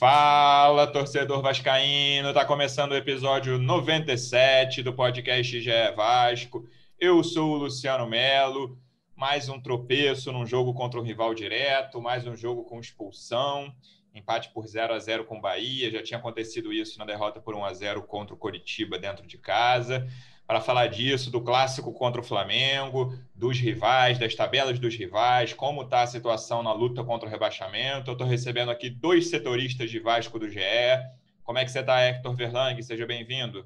Fala, torcedor vascaíno! Tá começando o episódio 97 do podcast GE Vasco. Eu sou o Luciano Melo. Mais um tropeço num jogo contra o rival direto, mais um jogo com expulsão, empate por 0 a 0 com o Bahia. Já tinha acontecido isso na derrota por 1 a 0 contra o Coritiba dentro de casa para falar disso, do clássico contra o Flamengo, dos rivais, das tabelas dos rivais, como está a situação na luta contra o rebaixamento. Eu estou recebendo aqui dois setoristas de Vasco do GE. Como é que você está, Hector Verlang? Seja bem-vindo.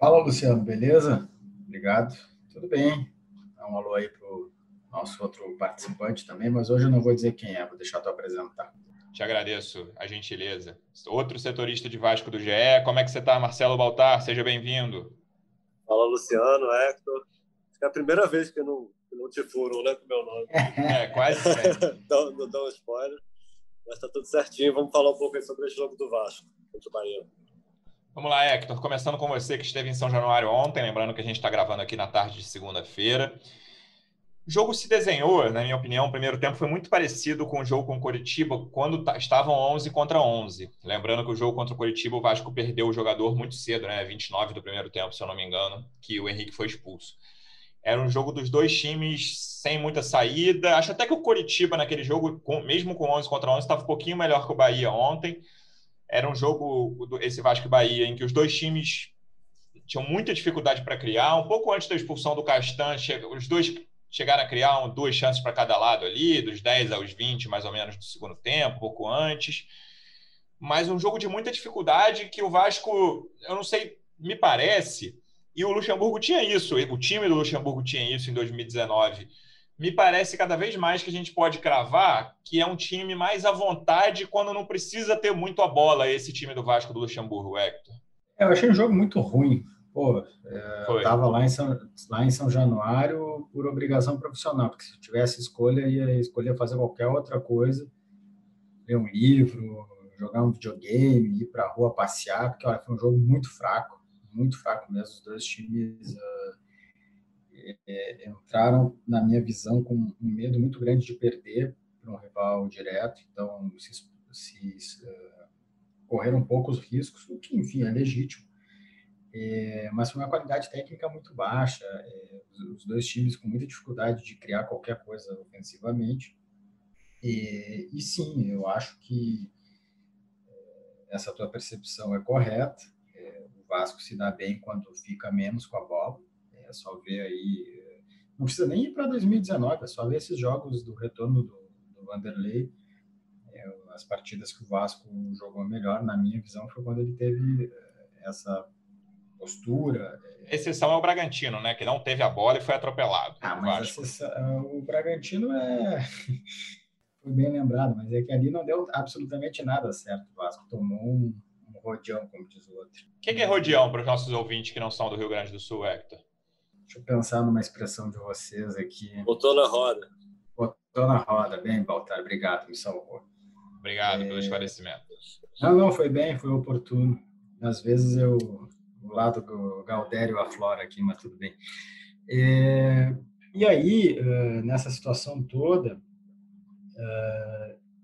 Fala, Luciano, beleza? Obrigado. Tudo bem. Dá um alô aí para o nosso outro participante também, mas hoje eu não vou dizer quem é, vou deixar tu apresentar. Te agradeço a gentileza. Outro setorista de Vasco do GE, como é que você está, Marcelo Baltar? Seja bem-vindo. Fala, Luciano, Hector. Acho que é a primeira vez que não, que não te furam, né, com meu nome. É, quase sempre. não, não dá um spoiler. Mas tá tudo certinho. Vamos falar um pouco aí sobre esse jogo do Vasco contra o Bahia. Vamos lá, Hector. Começando com você, que esteve em São Januário ontem. Lembrando que a gente está gravando aqui na tarde de segunda-feira. O jogo se desenhou, na minha opinião, o primeiro tempo foi muito parecido com o jogo com o Coritiba, quando estavam 11 contra 11. Lembrando que o jogo contra o Coritiba, o Vasco perdeu o jogador muito cedo, né? 29 do primeiro tempo, se eu não me engano, que o Henrique foi expulso. Era um jogo dos dois times sem muita saída. Acho até que o Coritiba, naquele jogo, mesmo com 11 contra 11, estava um pouquinho melhor que o Bahia ontem. Era um jogo, esse Vasco e Bahia, em que os dois times tinham muita dificuldade para criar. Um pouco antes da expulsão do Castan, os dois chegaram a criar um, duas chances para cada lado ali, dos 10 aos 20, mais ou menos, do segundo tempo, pouco antes. Mas um jogo de muita dificuldade que o Vasco, eu não sei, me parece, e o Luxemburgo tinha isso, o time do Luxemburgo tinha isso em 2019. Me parece cada vez mais que a gente pode cravar que é um time mais à vontade quando não precisa ter muito a bola, esse time do Vasco do Luxemburgo, Hector. É, eu achei um jogo muito ruim. Pô, é, eu estava lá em, São, lá em São Januário por obrigação profissional, porque se tivesse escolha, ia escolher fazer qualquer outra coisa, ler um livro, jogar um videogame, ir para a rua passear, porque olha, foi um jogo muito fraco, muito fraco mesmo. Os dois times uh, é, entraram, na minha visão, com um medo muito grande de perder para um rival direto, então se, se uh, correram poucos riscos, o que, enfim, é legítimo é, mas foi uma qualidade técnica muito baixa, é, os dois times com muita dificuldade de criar qualquer coisa ofensivamente. E, e sim, eu acho que é, essa tua percepção é correta. É, o Vasco se dá bem quando fica menos com a bola. É só ver aí. Não precisa nem ir para 2019, é só ver esses jogos do retorno do, do Vanderlei. É, as partidas que o Vasco jogou melhor, na minha visão, foi quando ele teve é, essa postura. É, exceção é o Bragantino, né? Que não teve a bola e foi atropelado. Ah, mas exceção, o Bragantino é. foi bem lembrado, mas é que ali não deu absolutamente nada certo. O Vasco tomou um, um rodeão, como diz o outro. O que, que é rodeão para os nossos ouvintes que não são do Rio Grande do Sul, Hector? Deixa eu pensar numa expressão de vocês aqui. Botou na roda. Botou na roda. Bem, Baltar, obrigado, me salvou. Obrigado é... pelo esclarecimento. Não, não, foi bem, foi oportuno. Às vezes eu o lado do Galdério aflora aqui, mas tudo bem. É, e aí, nessa situação toda,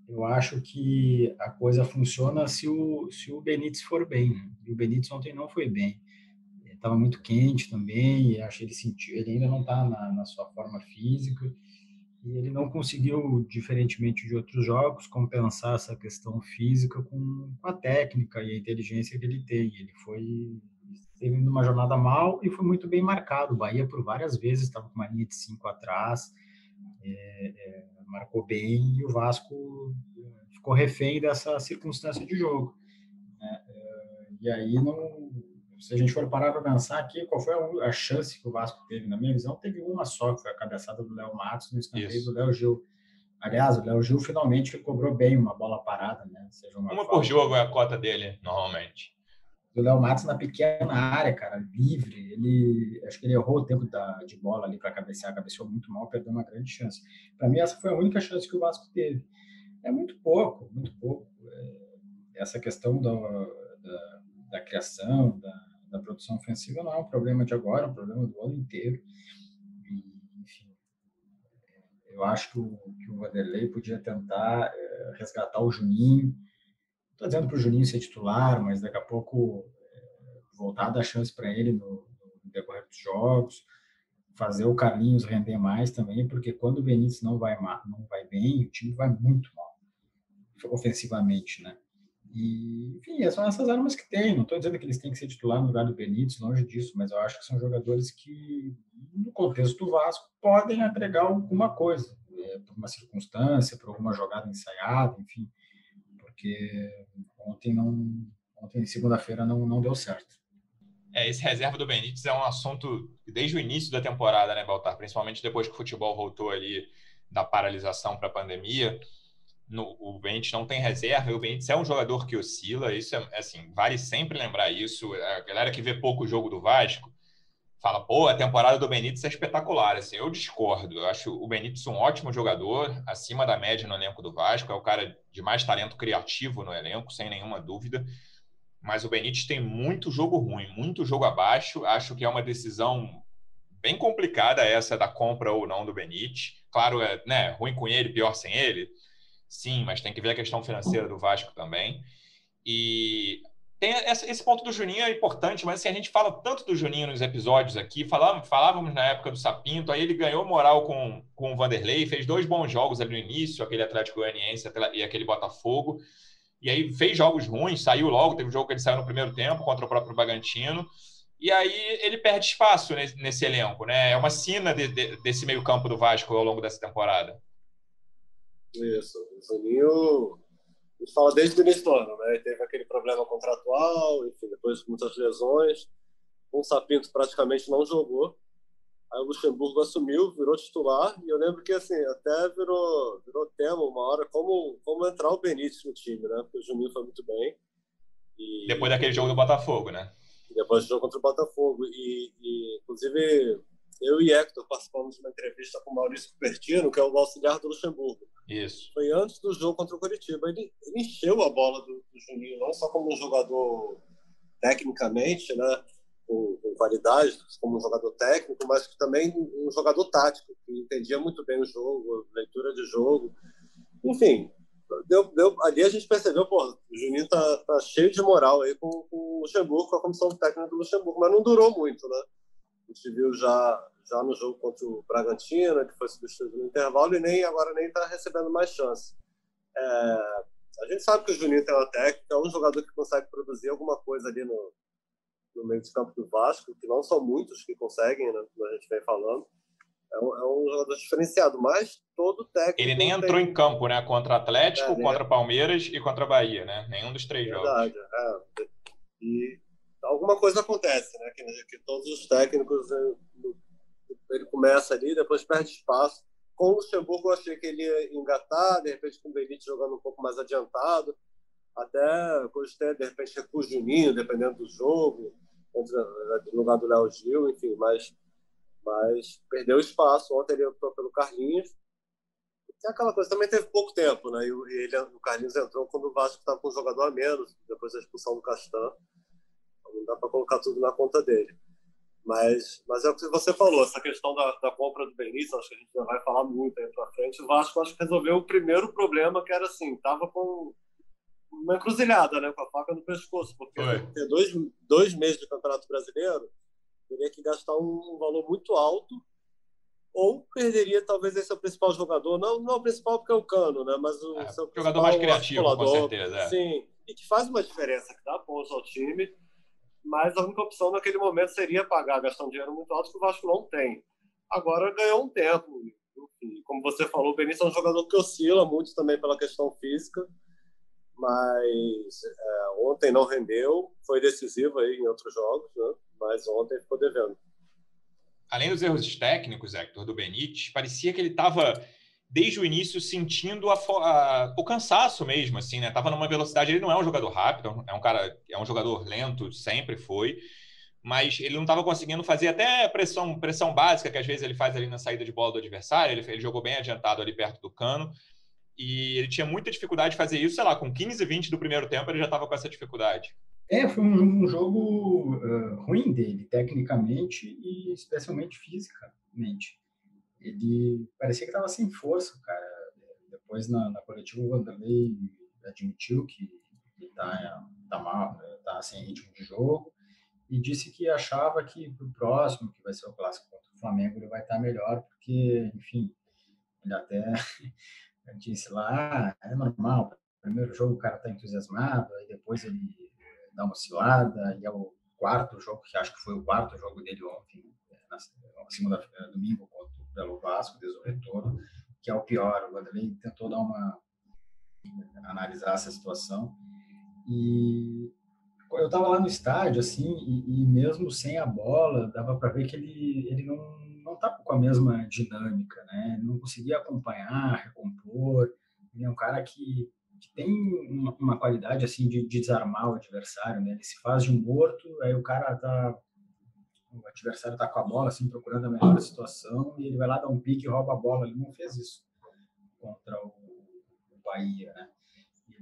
eu acho que a coisa funciona se o, se o Benítez for bem. Né? E o Benítez ontem não foi bem. Estava muito quente também, e acho que ele sentiu, ele ainda não está na, na sua forma física, e ele não conseguiu, diferentemente de outros jogos, compensar essa questão física com a técnica e a inteligência que ele tem. Ele foi teve uma jornada mal e foi muito bem marcado. O Bahia, por várias vezes, estava com uma linha de cinco atrás, é, é, marcou bem e o Vasco é, ficou refém dessa circunstância de jogo. Né? É, e aí, não, se a gente for parar para pensar aqui, qual foi a, chance que o Vasco teve? Na minha visão, teve uma só, que foi a cabeçada do Léo Matos no escanteio do Léo Gil. Aliás, o Léo Gil finalmente cobrou bem uma bola parada, né? Seja uma, uma por jogo é a cota dele, normalmente. Do Léo Matos na pequena área, cara, livre. Ele, acho que ele errou o tempo da, de bola ali para cabecear, cabeceou muito mal, perdeu uma grande chance. Para mim, essa foi a única chance que o Vasco teve. É muito pouco, muito pouco. É, essa questão da, da, da criação, da, da, produção ofensiva não é um problema de agora, é um problema do ano inteiro. E, enfim, eu acho que o, que o Vanderlei podia tentar é, resgatar o Juninho estou dizendo para o Juninho ser titular, mas daqui a pouco é, voltar a dar chance para ele no, no, decorrer dos jogos, fazer o Carlinhos render mais também, porque quando o Benítez não vai não vai bem, o time vai muito mal ofensivamente, né? E, enfim, são essas armas que tem. Não estou dizendo que eles têm que ser titular no lugar do Benítez, longe disso, mas eu acho que são jogadores que, no contexto do Vasco, podem agregar alguma coisa, é, por uma circunstância, por alguma jogada ensaiada, enfim porque ontem não, ontem segunda-feira não, não deu certo. É, esse reserva do Benítez é um assunto desde o início da temporada, né, Baltar? Principalmente depois que o futebol voltou ali da paralisação para a pandemia. No, o Benítez não tem reserva, e o Benítez é um jogador que oscila, isso é assim, vale sempre lembrar isso. A galera que vê pouco o jogo do Vasco fala, pô, a temporada do Benítez é espetacular. Assim, eu discordo. Eu acho o Benítez um ótimo jogador, acima da média no elenco do Vasco. É o cara de mais talento criativo no elenco, sem nenhuma dúvida. Mas o Benítez tem muito jogo ruim, muito jogo abaixo. Acho que é uma decisão bem complicada essa da compra ou não do Benítez. Claro, é né, ruim com ele, pior sem ele. Sim, mas tem que ver a questão financeira do Vasco também. E esse ponto do Juninho é importante, mas assim, a gente fala tanto do Juninho nos episódios aqui, falávamos, falávamos na época do Sapinto, aí ele ganhou moral com, com o Vanderlei, fez dois bons jogos ali no início, aquele Atlético Goianiense e aquele Botafogo, e aí fez jogos ruins, saiu logo, teve um jogo que ele saiu no primeiro tempo contra o próprio Bagantino, e aí ele perde espaço nesse, nesse elenco, né? É uma sina de, de, desse meio campo do Vasco ao longo dessa temporada. Isso, o Juninho gente fala desde o início do ano, né? Teve aquele problema contratual, enfim, depois muitas lesões. O Sapinto praticamente não jogou. Aí o Luxemburgo assumiu, virou titular, e eu lembro que assim, até virou, virou tema uma hora como, como entrar o Benítez no time, né? Porque o Juninho foi muito bem. E... Depois daquele jogo do Botafogo, né? Depois do jogo contra o Botafogo. E, e inclusive, eu e Hector participamos de uma entrevista com o Maurício Cupertino, que é o auxiliar do Luxemburgo. Isso. Foi antes do jogo contra o Curitiba. Ele, ele encheu a bola do, do, Juninho, não só como um jogador tecnicamente, né, com, com, qualidade, como um jogador técnico, mas também um jogador tático, que entendia muito bem o jogo, leitura de jogo. Enfim, deu, deu, ali a gente percebeu, pô, o Juninho tá, tá cheio de moral aí com, com o Luxemburgo, com a comissão técnica do Luxemburgo, mas não durou muito, né? A gente viu já, já no jogo contra o Bragantino, que foi substituído no intervalo, e nem agora nem está recebendo mais chance. É, a gente sabe que o Juninho tem uma técnica, é um jogador que consegue produzir alguma coisa ali no, no meio de campo do Vasco, que não são muitos que conseguem, né, como a gente vem falando. É um, é um jogador diferenciado, mas todo técnico. Ele nem entrou tem... em campo, né? Contra Atlético, é, contra Palmeiras e contra Bahia, né? Nenhum dos três Verdade, jogos. É. E alguma coisa acontece, né? Que, que todos os técnicos eh, ele começa ali, depois perde espaço. Com o Luxemburgo, eu achei que ele ia engatar, de repente com o Benítez jogando um pouco mais adiantado, até cogitei, de repente, com o Juninho, dependendo do jogo, no lugar do Léo Gil, enfim, mas, mas perdeu espaço. Ontem ele optou pelo Carlinhos. É aquela coisa, também teve pouco tempo, né? E ele, o Carlinhos entrou quando o Vasco estava com um jogador a menos, depois da expulsão do Castan não dá para colocar tudo na conta dele. Mas, mas é o que você falou, essa questão da, da compra do Benítez, acho que a gente já vai falar muito aí para frente. O Vasco acho que resolveu o primeiro problema, que era assim, tava com uma encruzilhada, né, com a faca no pescoço, porque ter dois, dois meses de Campeonato Brasileiro, teria que gastar um, valor muito alto, ou perderia talvez esse é o principal jogador, não, não o principal porque é o Cano, né, mas o é, jogador mais criativo, com certeza. É. Sim, e que faz uma diferença, que dá pontos ao time mas a única opção naquele momento seria pagar, gastar um dinheiro muito alto que o Vasco não tem. Agora ganhou um tempo. Enfim, como você falou, o Benício é um jogador que oscila muito também pela questão física, mas é, ontem não rendeu, foi decisivo aí em outros jogos, né? mas ontem ficou devendo. Além dos erros técnicos, Hector, do Benítez, parecia que ele estava desde o início sentindo a, a, o cansaço mesmo, assim, né? Tava numa velocidade, ele não é um jogador rápido, é um cara, é um jogador lento, sempre foi, mas ele não estava conseguindo fazer até pressão, pressão básica que às vezes ele faz ali na saída de bola do adversário, ele, ele jogou bem adiantado ali perto do cano, e ele tinha muita dificuldade de fazer isso, sei lá, com 15, 20 do primeiro tempo ele já estava com essa dificuldade. É, foi um, um jogo uh, ruim dele, tecnicamente e especialmente fisicamente. Ele parecia que estava sem força, cara. Depois, na, na coletiva, o Vanderlei admitiu que está tá mal, está sem ritmo de jogo e disse que achava que para o próximo, que vai ser o clássico contra o Flamengo, ele vai estar tá melhor, porque, enfim, ele até disse lá, ah, é normal, primeiro jogo o cara está entusiasmado, aí depois ele dá uma oscilada, e é o quarto jogo, que acho que foi o quarto jogo dele ontem, na segunda-feira, domingo, contra, pelo Vasco, desde o retorno, que é o pior. O Vanderlei tentou dar uma analisar essa situação e eu estava lá no estádio assim e, e, mesmo sem a bola dava para ver que ele ele não não estava com a mesma dinâmica né não conseguia acompanhar recompor ele é um cara que que tem uma, uma qualidade assim de, de, desarmar o adversário, né? Ele se faz de morto, aí o cara tá o adversário tá com a bola assim procurando a melhor situação e ele vai lá dar um pique e rouba a bola. Ele não fez isso contra o, o Bahia, né?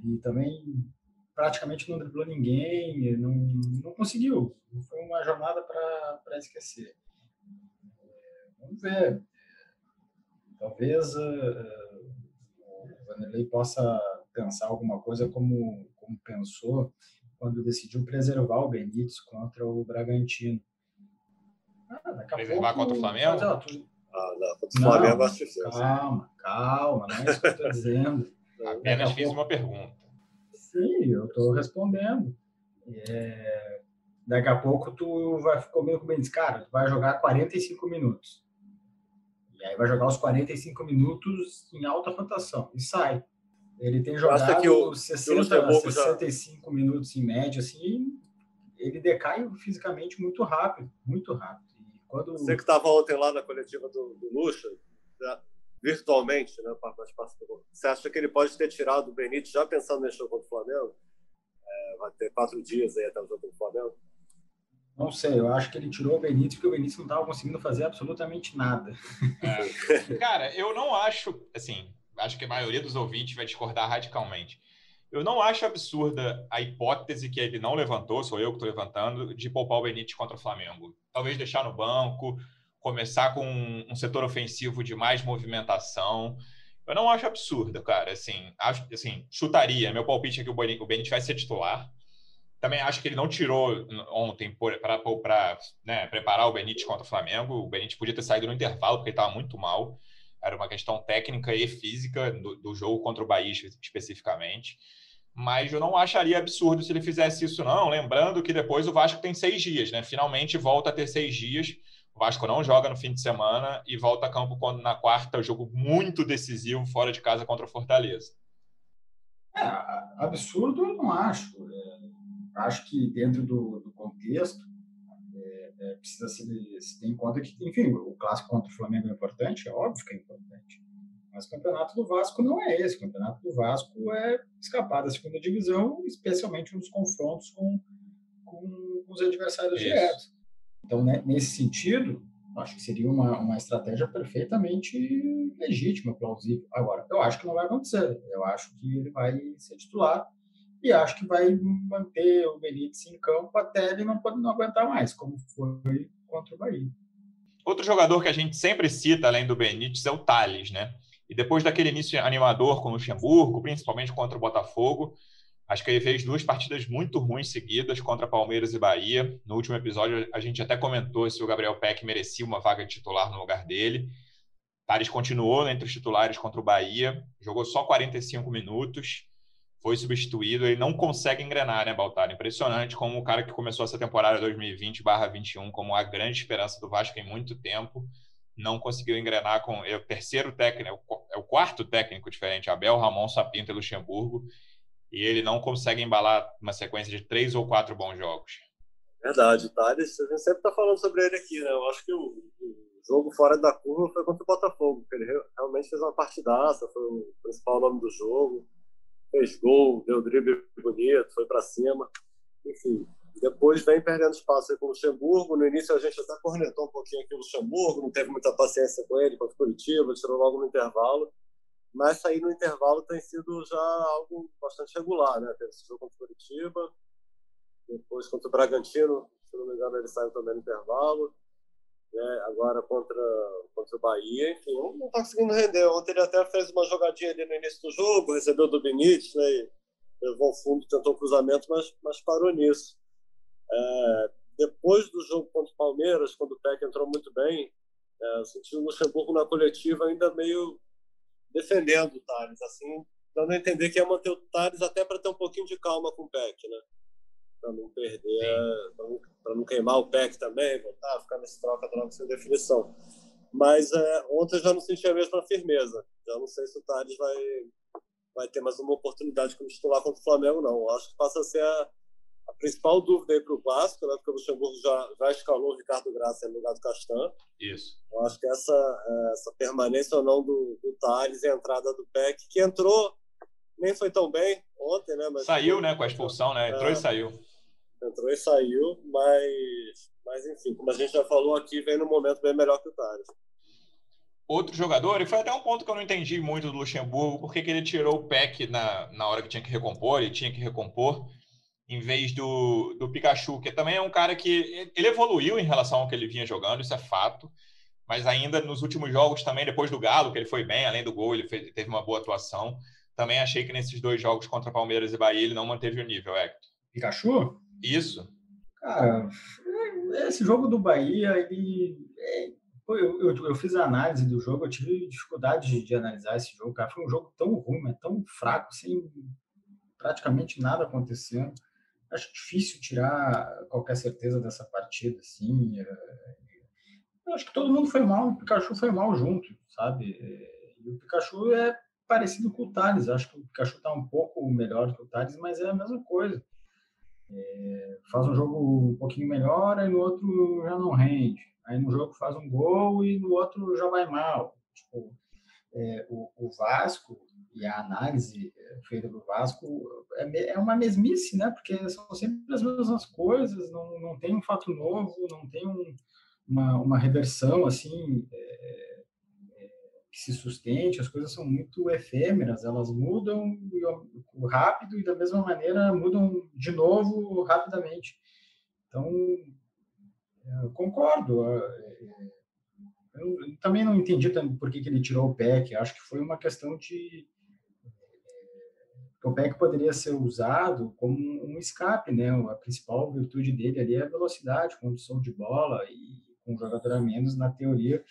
Ele também praticamente não driblou ninguém, não, não conseguiu. Foi uma jornada para esquecer. É, vamos ver. Talvez uh, o Vanderlei possa pensar alguma coisa como, como pensou quando decidiu preservar o Benítez contra o Bragantino. Ah, preservar pouco, contra o Flamengo? Mas, ó, tu... Ah, não, contra o Flamengo não, acho difícil. Calma, calma, não é isso que eu estou dizendo. Apenas fiz pouco... uma pergunta. Sim, eu estou respondendo. É... Daqui a pouco tu vai comigo com o Benítez, cara, tu vai jogar 45 minutos. E aí vai jogar os 45 minutos em alta rotação e sai. Ele tem jogado que o, 60, 65 já... minutos em média, assim, ele decai fisicamente muito rápido, muito rápido. Quando... Você que estava ontem lá na coletiva do, do Lucha, virtualmente, né, você acha que ele pode ter tirado o Benítez já pensando nesse jogo contra o Flamengo? É, vai ter quatro dias aí até o jogo contra o Flamengo? Não sei, eu acho que ele tirou o Benítez porque o Benítez não estava conseguindo fazer absolutamente nada. É. Cara, eu não acho, assim, acho que a maioria dos ouvintes vai discordar radicalmente. Eu não acho absurda a hipótese que ele não levantou, sou eu que estou levantando, de poupar o Benítez contra o Flamengo. Talvez deixar no banco, começar com um setor ofensivo de mais movimentação. Eu não acho absurda, cara. Assim, acho, assim chutaria. Meu palpite é que o Benítez vai ser titular. Também acho que ele não tirou ontem para né, preparar o Benítez contra o Flamengo. O Benítez podia ter saído no intervalo, porque ele estava muito mal. Era uma questão técnica e física do, do, jogo contra o Bahia especificamente. Mas eu não acharia absurdo se ele fizesse isso, não. Lembrando que depois o Vasco tem seis dias, né? Finalmente volta a ter seis dias. O Vasco não joga no fim de semana e volta a campo quando na quarta, jogo muito decisivo fora de casa contra o Fortaleza. É, absurdo eu não acho. É, acho que dentro do, do contexto, é, precisa se, se ter em conta que, enfim, o clássico contra o Flamengo é importante, é óbvio que é importante. Mas o campeonato do Vasco não é esse. O campeonato do Vasco é escapar da segunda divisão, especialmente nos confrontos com, com os adversários Isso. diretos. Então, né, nesse sentido, acho que seria uma, uma estratégia perfeitamente legítima, plausível. Agora, eu acho que não vai acontecer. Eu acho que ele vai ser titular e acho que vai manter o Benítez em campo até ele não, não aguentar mais, como foi contra o Bahia. Outro jogador que a gente sempre cita, além do Benítez, é o Thales, né? E depois daquele início animador com o Luxemburgo, principalmente contra o Botafogo, acho que ele fez duas partidas muito ruins seguidas contra Palmeiras e Bahia. No último episódio, a gente até comentou se o Gabriel Peck merecia uma vaga de titular no lugar dele. Thales continuou entre os titulares contra o Bahia, jogou só 45 minutos foi substituído, ele não consegue engrenar, né, Baltar? Impressionante como o cara que começou essa temporada 2020/21 como a grande esperança do Vasco em muito tempo, não conseguiu engrenar com é o terceiro técnico, é o quarto técnico diferente, Abel, Ramon, Sapinto e Luxemburgo, e ele não consegue embalar uma sequência de três ou quatro bons jogos. Verdade, Thales, a gente sempre está falando sobre ele aqui, né? Eu acho que o, o jogo fora da curva foi contra o Botafogo, que ele realmente fez uma partidaça, foi o principal nome do jogo, fez gol, deu drible bonito, foi para cima, enfim. Depois vem perdendo espaço com o Luxemburgo. No início a gente até cornetou um pouquinho aqui o Luxemburgo, não teve muita paciência com ele contra o Curitiba, tirou logo no intervalo. Mas sair no intervalo tem sido já algo bastante regular, né? Teve esse jogo contra o Curitiba, depois contra o Bragantino, se não me engano ele saiu também no intervalo né? agora contra, contra o Bahia, enfim, não está conseguindo render. Ontem ele até fez uma jogadinha ali no início do jogo, recebeu do Benítez, né? E levou o fundo, tentou o cruzamento, mas, mas parou nisso. É, depois do jogo contra o Palmeiras, quando o Peck entrou muito bem, é, senti o Luxemburgo na coletiva ainda meio defendendo o Thales, assim, dando a entender que ia manter o Thales até para ter um pouquinho de calma com o Peck, né? para não perder, para não, queimar o PEC também, voltar, ficar nesse troca-troca sem definição. Mas é, ontem eu já não senti a mesma firmeza. Já não sei se o Thales vai, vai ter mais uma oportunidade como titular contra o Flamengo, não. Eu acho que passa a ser a, a principal dúvida aí para o Vasco, né? porque o Luxemburgo já, já escalou o Ricardo Graça no lugar do Castan. Isso. Eu acho que essa, é, essa permanência ou não do, do Thales e a entrada do PEC, que entrou, nem foi tão bem ontem, né? Mas saiu, né, com a expulsão, né? Entrou é, e saiu entrou e saiu, mas, mas enfim, como a gente já falou aqui, vem no momento bem melhor que o Thales. Outro jogador, e foi até um ponto que eu não entendi muito do Luxemburgo, porque que ele tirou o PEC na, na hora que tinha que recompor, ele tinha que recompor, em vez do, do Pikachu, que também é um cara que ele evoluiu em relação ao que ele vinha jogando, isso é fato, mas ainda nos últimos jogos também, depois do Galo, que ele foi bem, além do gol, ele fez, teve uma boa atuação. Também achei que nesses dois jogos contra Palmeiras e Bahia ele não manteve o nível, Hector. Pikachu? Isso. Cara, esse jogo do Bahia, ele. É, eu, eu, eu, fiz a análise do jogo, eu tive dificuldade de, de, analisar esse jogo, cara. Foi um jogo tão ruim, mas tão fraco, sem praticamente nada acontecendo. Acho difícil tirar qualquer certeza dessa partida, assim. É, eu acho que todo mundo foi mal, o Pikachu foi mal junto, sabe? É, e o Pikachu é parecido com o Thales. Acho que o Pikachu está um pouco melhor que o Thales, mas é a mesma coisa. É, faz um jogo um pouquinho melhor, aí no outro já não rende. Aí no jogo faz um gol e no outro já vai mal. Tipo, é, o, o, Vasco e a análise é, feita do Vasco é, é, uma mesmice, né? Porque são sempre as mesmas coisas, não, não tem um fato novo, não tem um, uma, uma reversão assim. É, que se sustente, as coisas são muito efêmeras, elas mudam rápido e da mesma maneira mudam de novo rapidamente. Então, concordo. É, é, eu também não entendi por que, ele tirou o PEC. Acho que foi uma questão de o PEC poderia ser usado como um escape, né? A principal virtude dele ali é a velocidade, condução de bola e com um jogador a menos, na teoria,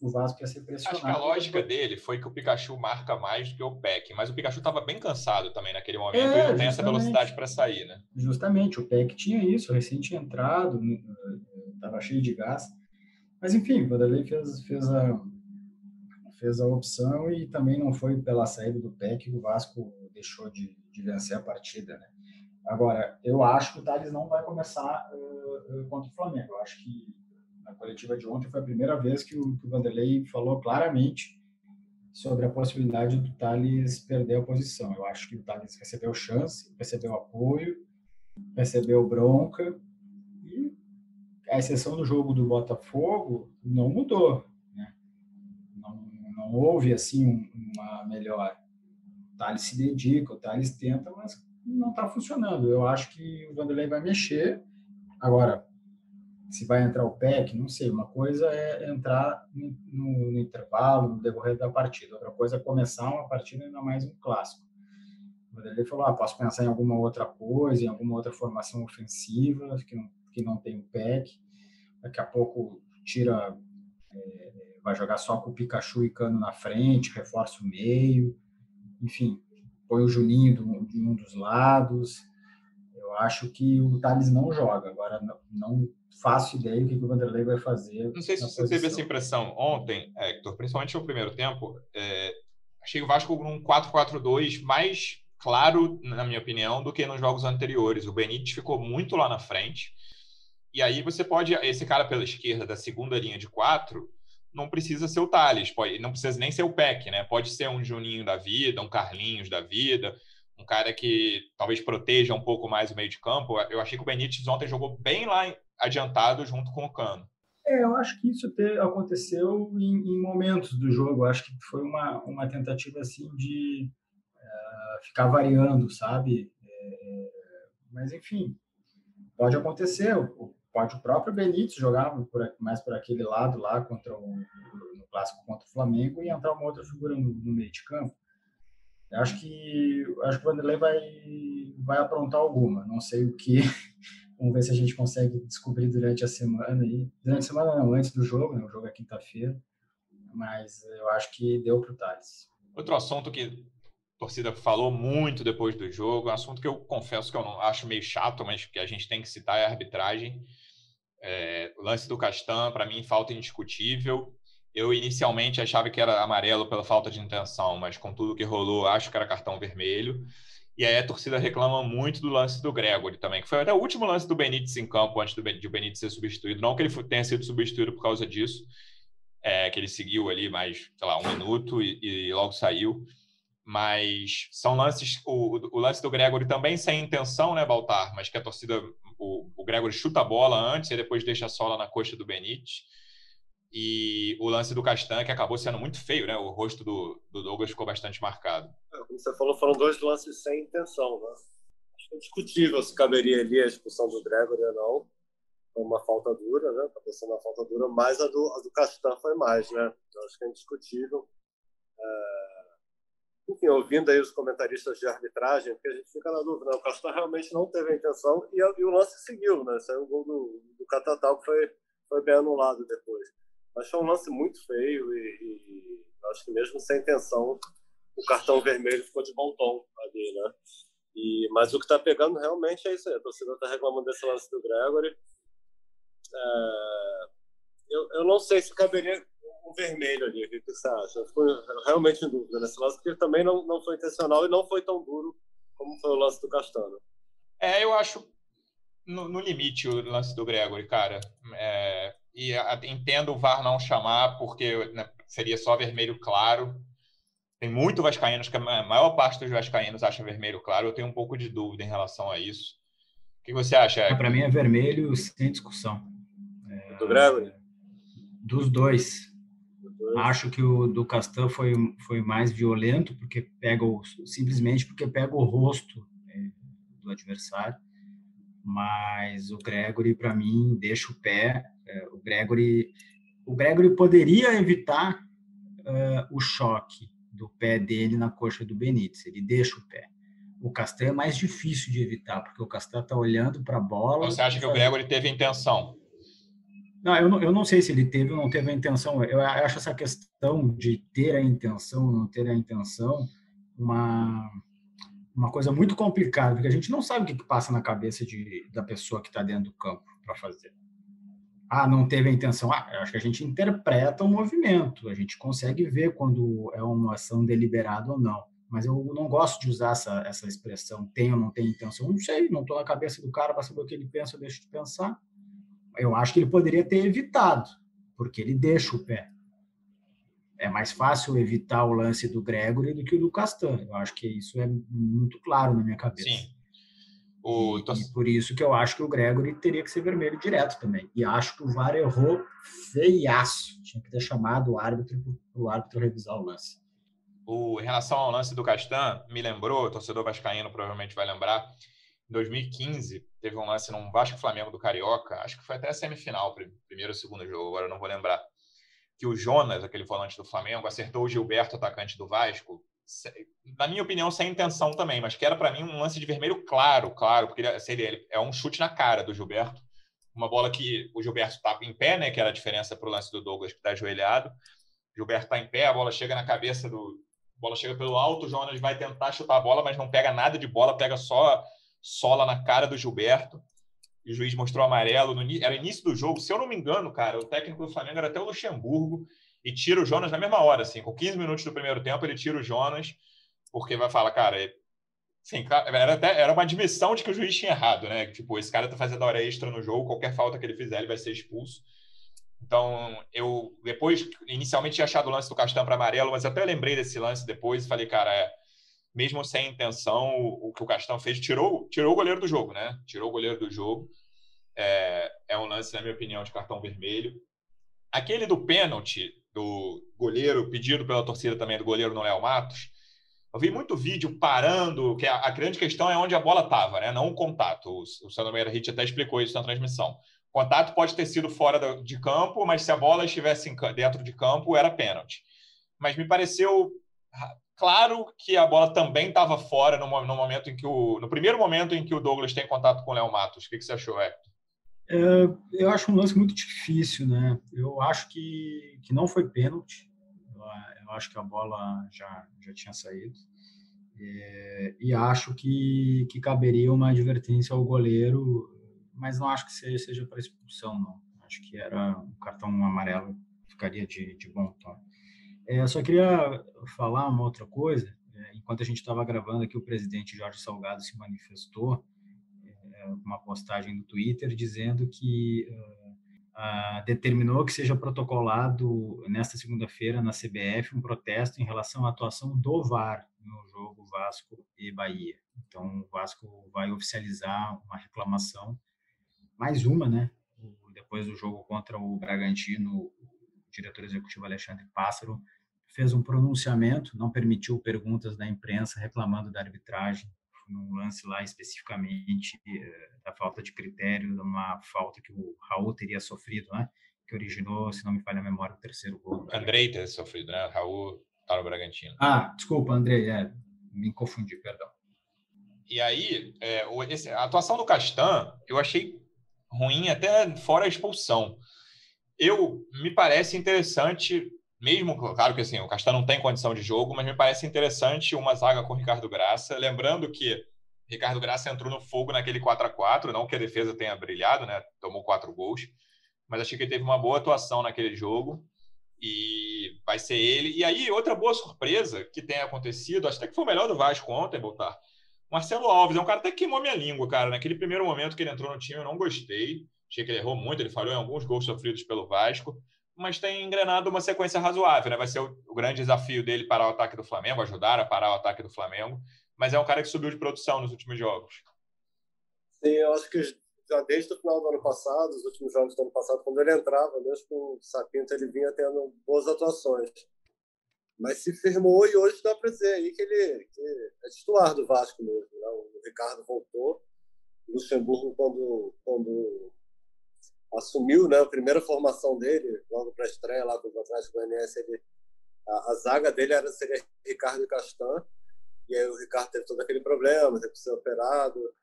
o Vasco ia ser pressionado. Acho que a lógica dele foi que o Pikachu marca mais do que o Peck, mas o Pikachu estava bem cansado também naquele momento é, e não tem essa velocidade para sair, né? Justamente, o Peck tinha isso, tinha entrado, estava cheio de gás. Mas enfim, o Vanderlei fez, fez, a, fez a opção e também não foi pela saída do Peck que o Vasco deixou de, de vencer a partida, né? Agora, eu acho que o Thales não vai começar uh, contra o Flamengo. Eu acho que na coletiva de ontem foi a primeira vez que o, que o Vanderlei falou claramente sobre a possibilidade do Thales perder a posição. Eu acho que o Thales recebeu chance, recebeu apoio, recebeu bronca e a exceção do jogo do Botafogo não mudou. Né? Não, não houve assim uma melhora. O Thales se dedica, o Thales tenta, mas não está funcionando. Eu acho que o Vanderlei vai mexer. Agora, se vai entrar o PEC, não sei. Uma coisa é entrar no, no, no, intervalo, no decorrer da partida. Outra coisa é começar uma partida, ainda mais um clássico. Ele falou, ah, posso pensar em alguma outra coisa, em alguma outra formação ofensiva que não, que não tem o PEC. Daqui a pouco tira, é, vai jogar só com o Pikachu e Cano na frente, reforça o meio. Enfim, põe o Juninho de um dos lados. Eu acho que o Thales não joga. Agora, não, faço ideia do que o Vanderlei vai fazer. Não sei se você posição. teve essa impressão ontem, Hector, principalmente no primeiro tempo. É, achei o Vasco num 4-4-2 mais claro, na minha opinião, do que nos jogos anteriores. O Benítez ficou muito lá na frente. E aí você pode, esse cara pela esquerda da segunda linha de quatro, não precisa ser o Thales, pode, não precisa nem ser o PEC, né? Pode ser um Juninho da vida, um Carlinhos da vida, um cara que talvez proteja um pouco mais o meio de campo. Eu achei que o Benítez ontem jogou bem lá adiantado junto com o Cano. É, eu acho que isso te, aconteceu em, em, momentos do jogo. Eu acho que foi uma, uma tentativa assim de uh, ficar variando, sabe? É, mas enfim, pode acontecer. Pode o próprio Benítez jogar por, mais por aquele lado lá contra o no clássico contra o Flamengo e entrar uma outra figura no, no meio de campo. Eu acho que acho que o Vanderlei vai vai aprontar alguma. Não sei o que. Vamos ver se a gente consegue descobrir durante a semana aí. Durante a semana não, antes do jogo, né? O jogo é quinta-feira. Mas eu acho que deu para o Thales. Outro assunto que a torcida falou muito depois do jogo, um assunto que eu confesso que eu não acho meio chato, mas que a gente tem que citar é a arbitragem. É, o lance do Castan, para mim, falta indiscutível. Eu inicialmente achava que era amarelo pela falta de intenção, mas com tudo que rolou, acho que era cartão vermelho. E aí a torcida reclama muito do lance do Gregory também, que foi até o último lance do Benítez em campo antes do de o Benítez ser substituído. Não que ele tenha sido substituído por causa disso, é, que ele seguiu ali mais, sei lá, um minuto e, e logo saiu. Mas são lances. O, o, lance do Gregory também sem intenção, né, Baltar? Mas que a torcida. O, o Gregory chuta a bola antes e depois deixa a sola na coxa do Benítez. E o lance do Castan, que acabou sendo muito feio, né? O rosto do, do Douglas ficou bastante marcado. É, como você falou, foram dois lances sem intenção, né? Acho que é discutível se caberia ali a expulsão do Gregory ou não. Foi uma falta dura, né? Acabou sendo uma falta dura, mas a do, a do Castan foi mais, né? Eu acho que é indiscutível. É... Enfim, ouvindo aí os comentaristas de arbitragem, porque a gente fica na dúvida, né? o Castan realmente não teve a intenção e, e o lance seguiu, né? Saiu o gol do, do Catatal que foi, foi bem anulado depois. Mas foi um lance muito feio e, e acho que mesmo sem intenção o cartão vermelho ficou de bom tom ali, né? E, mas o que está pegando realmente é isso aí. A torcida está reclamando desse lance do Gregory. É, eu, eu não sei se caberia um vermelho ali. O que você acha? Eu fico realmente em dúvida nesse lance, porque também não, não foi intencional e não foi tão duro como foi o lance do Castano. É, eu acho no, no limite o lance do Gregory, cara. É, e entendo o VAR não chamar, porque né, seria só vermelho claro. Tem muito vascaínos, que a maior parte dos vascaínos acha vermelho claro. Eu tenho um pouco de dúvida em relação a isso. O que você acha? Para mim é vermelho sem discussão. É, do Gregory? Dos dois. Acho que o do Castan foi, foi mais violento, porque pega o, simplesmente porque pega o rosto é, do adversário. Mas o Gregory, para mim, deixa o pé é, o Gregory, o Gregory poderia evitar uh, o choque do pé dele na coxa do Benítez. Ele deixa o pé. O Castanho é mais difícil de evitar, porque o Castanho está olhando para a bola. Você acha que o Gregory teve intenção? Não eu, não, eu não sei se ele teve ou não teve a intenção. Eu acho essa questão de ter a intenção ou não ter a intenção uma, uma coisa muito complicada, porque a gente não sabe o que, passa na cabeça de, da pessoa que está dentro do campo para fazer ah, não teve a intenção. Ah, acho que a gente interpreta o movimento, a gente consegue ver quando é uma ação deliberada ou não. Mas eu não gosto de usar essa, essa expressão, tem ou não tem intenção. Não sei, não estou na cabeça do cara para saber o que ele pensa ou deixa de pensar. Eu acho que ele poderia ter evitado, porque ele deixa o pé. É mais fácil evitar o lance do Gregory do que o do Castan. Eu acho que isso é muito claro na minha cabeça. Sim. O... E, por isso que eu acho que o Gregory teria que ser vermelho direto também. E acho que o VAR errou feiaço. Tinha que ter chamado o árbitro para o árbitro revisar o lance. O, em relação ao lance do Castan, me lembrou, o torcedor vascaíno provavelmente vai lembrar, em 2015 teve um lance num Vasco Flamengo do Carioca, acho que foi até a semifinal, primeiro ou segundo jogo, agora não vou lembrar, que o Jonas, aquele volante do Flamengo, acertou o Gilberto, atacante do Vasco, na minha opinião, sem intenção também, mas que era para mim um lance de vermelho claro, claro, porque ele, seria, ele, é um chute na cara do Gilberto. Uma bola que o Gilberto está em pé, né? Que era a diferença para o lance do Douglas, que está ajoelhado. Gilberto está em pé, a bola chega na cabeça do. Bola chega pelo alto, o Jonas vai tentar chutar a bola, mas não pega nada de bola, pega só sola na cara do Gilberto. E o juiz mostrou amarelo. No, era início do jogo, se eu não me engano, cara, o técnico do Flamengo era até o Luxemburgo e tira o Jonas na mesma hora, assim, com 15 minutos do primeiro tempo, ele tira o Jonas, porque vai falar, cara, assim, era, até, era uma admissão de que o juiz tinha errado, né? Tipo, esse cara tá fazendo hora extra no jogo, qualquer falta que ele fizer, ele vai ser expulso. Então, eu depois, inicialmente tinha achado o lance do Castan para amarelo, mas até lembrei desse lance depois e falei, cara, é, mesmo sem intenção, o, o que o Castan fez, tirou, tirou o goleiro do jogo, né? Tirou o goleiro do jogo. É, é um lance, na minha opinião, de cartão vermelho. Aquele do pênalti, do goleiro, pedido pela torcida também do goleiro no Léo Matos, eu vi muito vídeo parando, que a, a grande questão é onde a bola estava, né? não o contato. O, o Sandro Meira Hit até explicou isso na transmissão. O contato pode ter sido fora de campo, mas se a bola estivesse dentro de campo, era pênalti. Mas me pareceu claro que a bola também estava fora no, no, momento em que o no primeiro momento em que o Douglas tem contato com o Léo Matos. O que, que você achou, Hector? É, eu acho um lance muito difícil, né? Eu acho que, que não foi pênalti eu acho que a bola já, já tinha saído. É, e acho que, que caberia uma advertência ao goleiro, mas não acho que seja, seja para expulsão, não. Acho que era um cartão amarelo, ficaria de, de bom tom. É, só queria falar uma outra coisa. É, enquanto a gente estava gravando aqui, o presidente Jorge Salgado se manifestou é, uma postagem no Twitter dizendo que ah, determinou que seja protocolado nesta segunda-feira na CBF um protesto em relação à atuação do VAR no jogo Vasco e Bahia. Então, o Vasco vai oficializar uma reclamação, mais uma, né? Depois do jogo contra o Bragantino, o diretor executivo Alexandre Pássaro fez um pronunciamento, não permitiu perguntas da imprensa reclamando da arbitragem num lance lá especificamente eh, da falta de critério, de uma falta que o Raul teria sofrido, né? Que originou, se não me falha a memória, o terceiro gol. Andrei teria sofrido, né? Raul tá no Bragantino. Ah, desculpa, Andrei, é, me confundi, perdão. E aí, é, a atuação do Castan, eu achei ruim até fora a expulsão. Eu me parece interessante mesmo, claro que assim, o Castan não tem condição de jogo, mas me parece interessante uma zaga com o Ricardo Graça. Lembrando que Ricardo Graça entrou no fogo naquele 4 a 4 não que a defesa tenha brilhado, né? Tomou quatro gols, mas achei que ele teve uma boa atuação naquele jogo e vai ser ele. E aí, outra boa surpresa que tem acontecido, acho até que foi o melhor do Vasco ontem, Botar. Marcelo Alves é um cara até que queimou minha língua, cara. Naquele primeiro momento que ele entrou no time, eu não gostei. Achei que ele errou muito, ele falhou em alguns gols sofridos pelo Vasco mas tem engrenado uma sequência razoável, né? Vai ser o, o, grande desafio dele parar o ataque do Flamengo, ajudar a parar o ataque do Flamengo, mas é um cara que subiu de produção nos últimos jogos. Sim, eu acho que já desde o final do ano passado, os últimos jogos do ano passado, quando ele entrava, mesmo com o Sapinto, ele vinha tendo boas atuações. Mas se firmou e hoje dá para dizer aí que ele que é titular do Vasco mesmo. Né? O Ricardo voltou, o Luxemburgo, quando, quando assumiu né, a primeira formação dele, logo para a estreia lá com o Atlético Goianiense, ele, a, a, zaga dele era, seria Ricardo Castan, e aí o Ricardo teve todo aquele problema, teve que ser operado,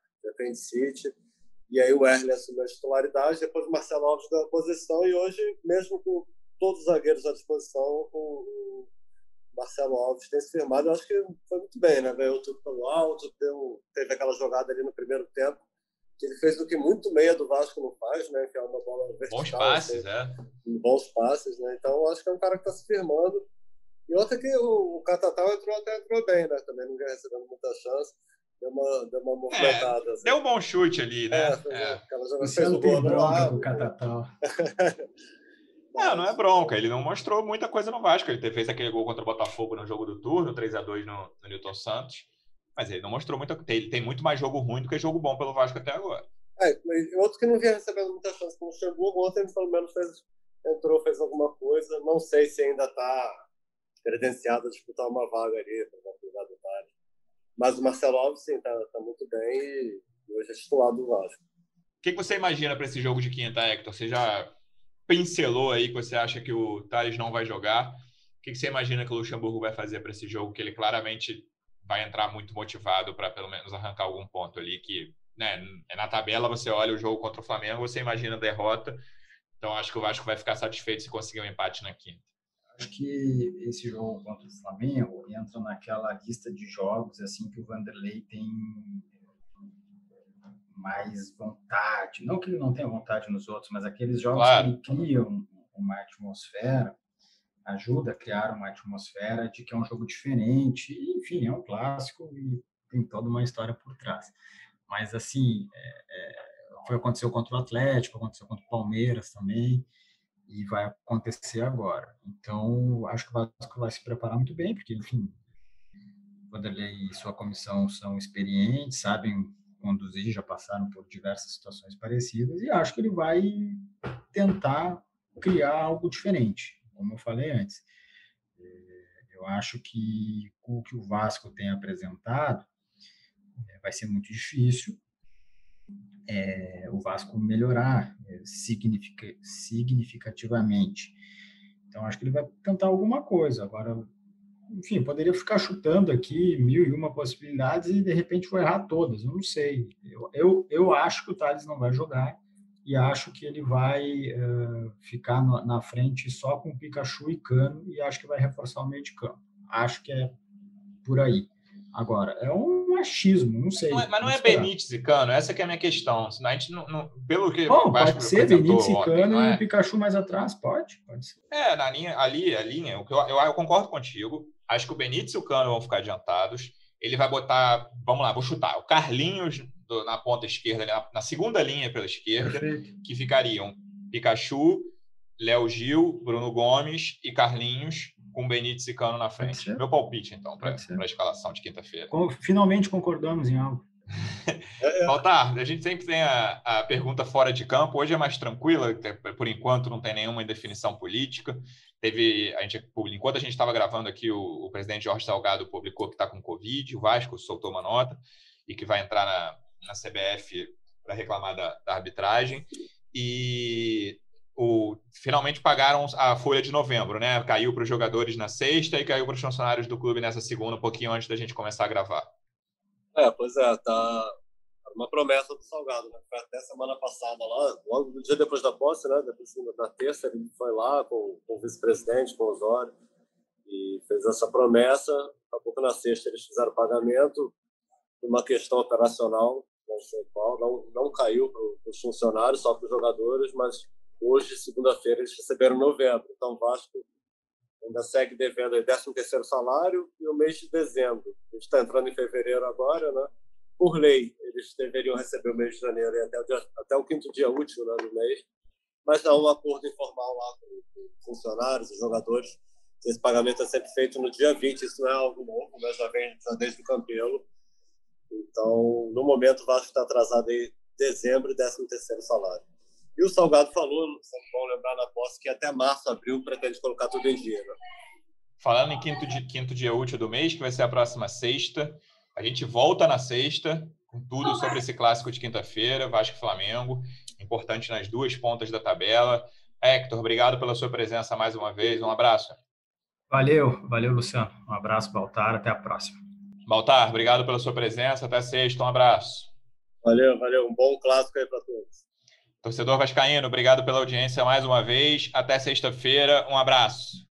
City e aí o Erle assumiu a titularidade, depois o Marcelo Alves deu a posição, e hoje, mesmo com todos os zagueiros à disposição, o, Marcelo Alves tem se firmado, eu acho que foi muito bem, né? Ganhou tudo pelo alto, deu, teve aquela jogada ali no primeiro tempo, que ele fez do que muito meia do Vasco não faz, né? Que é uma bola vertical. Bons passes, assim, é. Bons passes, né? Então, eu acho que é um cara que está se firmando. E outra que o, o Catatal entrou até entrou bem, né? Também não recebendo muita chance. Deu uma, deu uma movimentada. É, assim. Deu um bom chute ali, né? É, é. Aquela jogada fez o gol bronca do Catatal. Não, não é bronca. Ele não mostrou muita coisa no Vasco. Ele fez aquele gol contra o Botafogo no jogo do turno, 3 a 2 no, no Newton Santos. Mas ele não mostrou muito. Ele tem muito mais jogo ruim do que jogo bom pelo Vasco até agora. É, outro que não vinha recebendo muita chance com o Luxemburgo, ontem pelo menos fez, entrou, fez alguma coisa. Não sei se ainda está credenciado a disputar uma vaga ali para uma privada Mas o Marcelo Alves, sim, está tá muito bem e hoje é titular do Vasco. O que, que você imagina para esse jogo de quinta, Hector? Você já pincelou aí que você acha que o Thales não vai jogar. O que, que você imagina que o Luxemburgo vai fazer para esse jogo? Que ele claramente vai entrar muito motivado para pelo menos arrancar algum ponto ali que né, é na tabela você olha o jogo contra o Flamengo, você imagina a derrota. Então acho que o Vasco vai ficar satisfeito se conseguir um empate na quinta. Acho que esse jogo contra o Flamengo entra naquela lista de jogos assim que o Vanderlei tem mais vontade. Não que ele não tenha vontade nos outros, mas aqueles jogos claro. que ele criam uma atmosfera ajuda a criar uma atmosfera de que é um jogo diferente. Enfim, é um clássico e tem toda uma história por trás. Mas, assim, é, é, foi aconteceu contra o Atlético, aconteceu contra o Palmeiras também. e vai acontecer agora. Então, acho que o Vasco vai se preparar muito bem, porque, enfim, Vanderlei e sua comissão são experientes, sabem conduzir, já passaram por diversas situações parecidas, e acho que ele vai tentar criar algo diferente, como eu falei antes. É, eu acho que o que o Vasco tem apresentado é, vai ser muito difícil é, o Vasco melhorar é, significa, significativamente. Então, acho que ele vai tentar alguma coisa. Agora, enfim, poderia ficar chutando aqui mil e uma possibilidades e de repente vou errar todas. Eu não sei. Eu, eu, eu acho que o Thales não vai jogar e acho que ele vai uh, ficar no, na frente só com Pikachu e Cano e acho que vai reforçar o meio de campo. Acho que é por aí. Agora, é um achismo, não sei. Não é, mas não é Benítez e Cano, essa que é a minha questão. A gente não, não pelo que Bom, pode ser Benítez e Cano e o Pikachu mais atrás, pode, pode ser. É, na linha, ali, a linha, o que eu, eu, eu concordo contigo. Acho que o Benítez e o Cano vão ficar adiantados. Ele vai botar, vamos lá, vou chutar, o Carlinhos do, na ponta esquerda, na, na, segunda linha pela esquerda, Perfeito. que ficariam Pikachu, Léo Gil, Bruno Gomes e Carlinhos com Benítez e Cano na frente. Meu palpite, então, para a escalação de quinta-feira. Finalmente concordamos em algo. Baltar, a gente sempre tem a, a, pergunta fora de campo. Hoje é mais tranquila, por enquanto não tem nenhuma definição política. Teve, a gente, enquanto a gente estava gravando aqui, o, o, presidente Jorge Salgado publicou que está com Covid, o Vasco soltou uma nota e que vai entrar na, na CBF para reclamar da, da arbitragem. E o, finalmente pagaram a folha de novembro, né? Caiu para os jogadores na sexta e caiu para os funcionários do clube nessa segunda, um pouquinho antes da gente começar a gravar. É, pois é, tá uma promessa do Salgado, né? Foi até semana passada lá, logo no dia depois da posse, né? Depois da terça, ele foi lá com, com o vice-presidente, com o Osório, e fez essa promessa. Daqui a pouco na sexta eles fizeram o pagamento, uma questão operacional, não sei qual, não, não caiu para os funcionários, só para os jogadores, mas Hoje, segunda-feira, eles receberam novembro. Então, o Vasco ainda segue devendo o 13º salário e o mês de dezembro. A gente está entrando em fevereiro agora, né? Por lei, eles deveriam receber o mês de janeiro e até até o quinto dia útil né, do mês. Mas há um acordo informal lá com os funcionários, os jogadores. Esse pagamento é sempre feito no dia 20. Isso não é algo novo, mas já vem já desde o Campelo. Então, no momento, o Vasco está atrasado em dezembro e 13º salário. E o Salgado falou, sempre bom lembrar na posse, que até março, abril, pretende colocar tudo em dia. Né? Falando em quinto, dia, quinto dia útil do mês, que vai ser a próxima sexta, a gente volta na sexta com tudo sobre esse clássico de quinta-feira, Vasco e Flamengo, importante nas duas pontas da tabela. Hector, obrigado pela sua presença mais uma vez, um abraço. Valeu, valeu, Luciano. Um abraço, Baltar, até a próxima. Baltar, obrigado pela sua presença, até sexta, um abraço. Valeu, valeu, um bom clássico aí para todos. Torcedor Vascaíno, obrigado pela audiência mais uma vez. Até sexta-feira. Um abraço.